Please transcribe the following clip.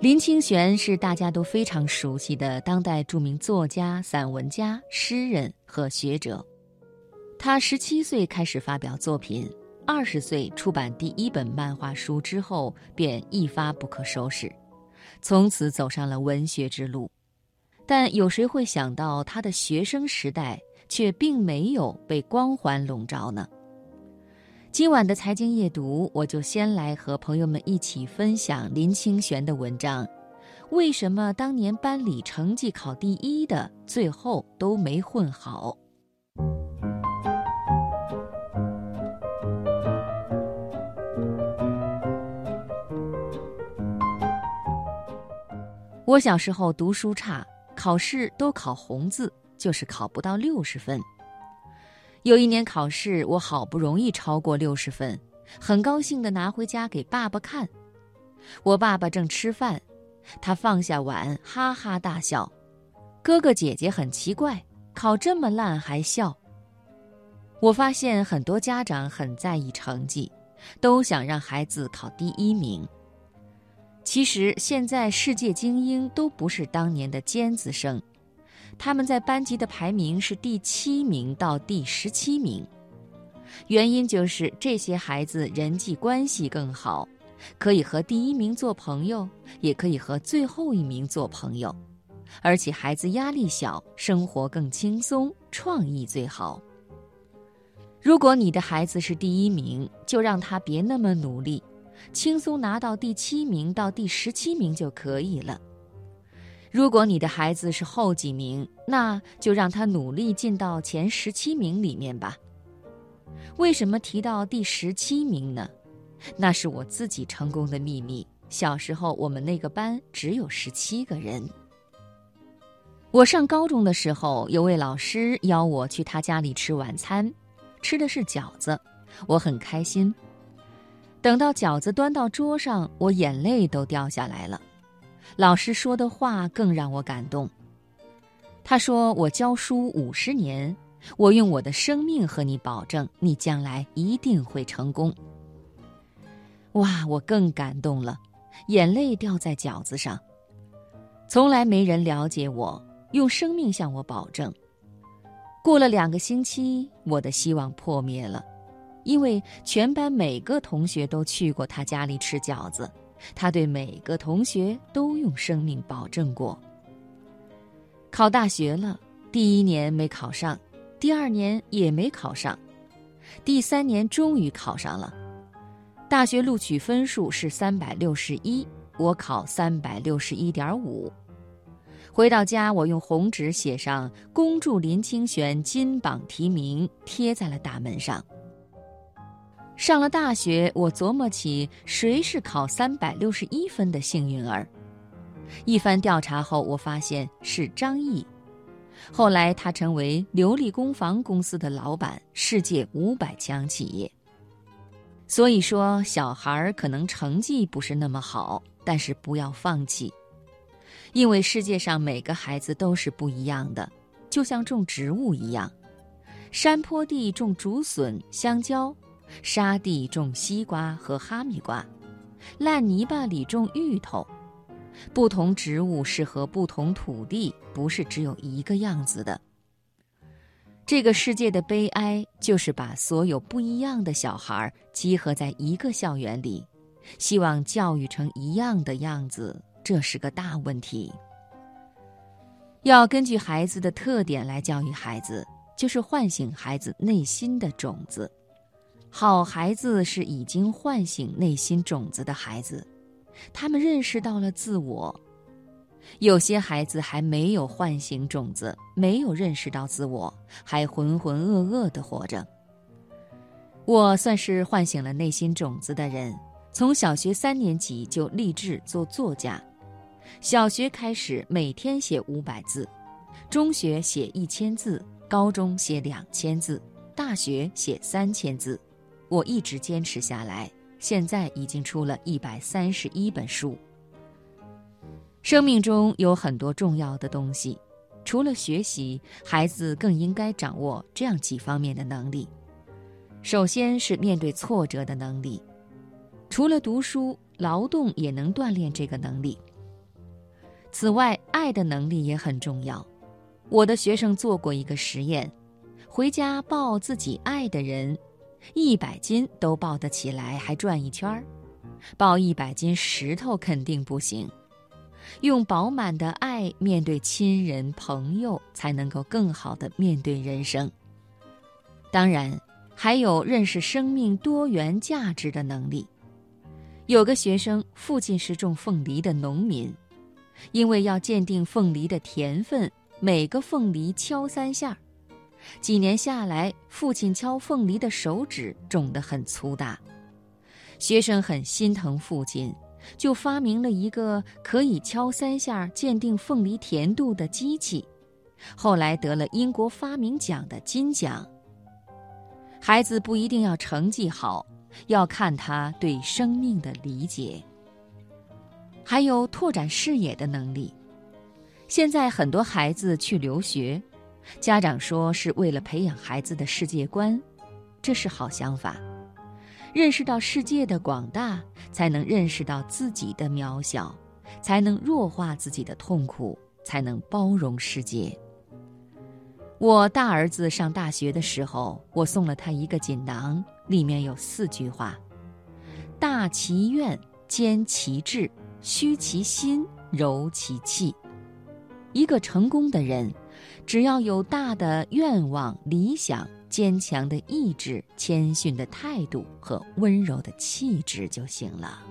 林清玄是大家都非常熟悉的当代著名作家、散文家、诗人和学者。他十七岁开始发表作品，二十岁出版第一本漫画书之后，便一发不可收拾，从此走上了文学之路。但有谁会想到，他的学生时代却并没有被光环笼罩呢？今晚的财经夜读，我就先来和朋友们一起分享林清玄的文章。为什么当年班里成绩考第一的，最后都没混好？我小时候读书差，考试都考红字，就是考不到六十分。有一年考试，我好不容易超过六十分，很高兴地拿回家给爸爸看。我爸爸正吃饭，他放下碗，哈哈大笑。哥哥姐姐很奇怪，考这么烂还笑。我发现很多家长很在意成绩，都想让孩子考第一名。其实现在世界精英都不是当年的尖子生。他们在班级的排名是第七名到第十七名，原因就是这些孩子人际关系更好，可以和第一名做朋友，也可以和最后一名做朋友，而且孩子压力小，生活更轻松，创意最好。如果你的孩子是第一名，就让他别那么努力，轻松拿到第七名到第十七名就可以了。如果你的孩子是后几名，那就让他努力进到前十七名里面吧。为什么提到第十七名呢？那是我自己成功的秘密。小时候我们那个班只有十七个人。我上高中的时候，有位老师邀我去他家里吃晚餐，吃的是饺子，我很开心。等到饺子端到桌上，我眼泪都掉下来了。老师说的话更让我感动。他说：“我教书五十年，我用我的生命和你保证，你将来一定会成功。”哇，我更感动了，眼泪掉在饺子上。从来没人了解我，用生命向我保证。过了两个星期，我的希望破灭了，因为全班每个同学都去过他家里吃饺子。他对每个同学都用生命保证过。考大学了，第一年没考上，第二年也没考上，第三年终于考上了。大学录取分数是三百六十一，我考三百六十一点五。回到家，我用红纸写上“恭祝林清玄金榜题名”，贴在了大门上。上了大学，我琢磨起谁是考三百六十一分的幸运儿。一番调查后，我发现是张毅。后来他成为琉璃工房公司的老板，世界五百强企业。所以说，小孩儿可能成绩不是那么好，但是不要放弃，因为世界上每个孩子都是不一样的，就像种植物一样，山坡地种竹笋、香蕉。沙地种西瓜和哈密瓜，烂泥巴里种芋头。不同植物适合不同土地，不是只有一个样子的。这个世界的悲哀就是把所有不一样的小孩集合在一个校园里，希望教育成一样的样子，这是个大问题。要根据孩子的特点来教育孩子，就是唤醒孩子内心的种子。好孩子是已经唤醒内心种子的孩子，他们认识到了自我。有些孩子还没有唤醒种子，没有认识到自我，还浑浑噩噩地活着。我算是唤醒了内心种子的人，从小学三年级就立志做作家。小学开始每天写五百字，中学写一千字，高中写两千字，大学写三千字。我一直坚持下来，现在已经出了一百三十一本书。生命中有很多重要的东西，除了学习，孩子更应该掌握这样几方面的能力。首先是面对挫折的能力，除了读书，劳动也能锻炼这个能力。此外，爱的能力也很重要。我的学生做过一个实验，回家抱自己爱的人，一百斤都抱得起来，还转一圈儿；抱一百斤石头肯定不行。用饱满的爱面对亲人朋友，才能够更好的面对人生。当然，还有认识生命多元价值的能力。有个学生，父亲是种凤梨的农民。因为要鉴定凤梨的甜分，每个凤梨敲三下。几年下来，父亲敲凤梨的手指肿得很粗大。学生很心疼父亲，就发明了一个可以敲三下鉴定凤梨甜度的机器，后来得了英国发明奖的金奖。孩子不一定要成绩好，要看他对生命的理解。还有拓展视野的能力。现在很多孩子去留学，家长说是为了培养孩子的世界观，这是好想法。认识到世界的广大，才能认识到自己的渺小，才能弱化自己的痛苦，才能包容世界。我大儿子上大学的时候，我送了他一个锦囊，里面有四句话：大其愿，兼其志。虚其心，柔其气。一个成功的人，只要有大的愿望、理想、坚强的意志、谦逊的态度和温柔的气质就行了。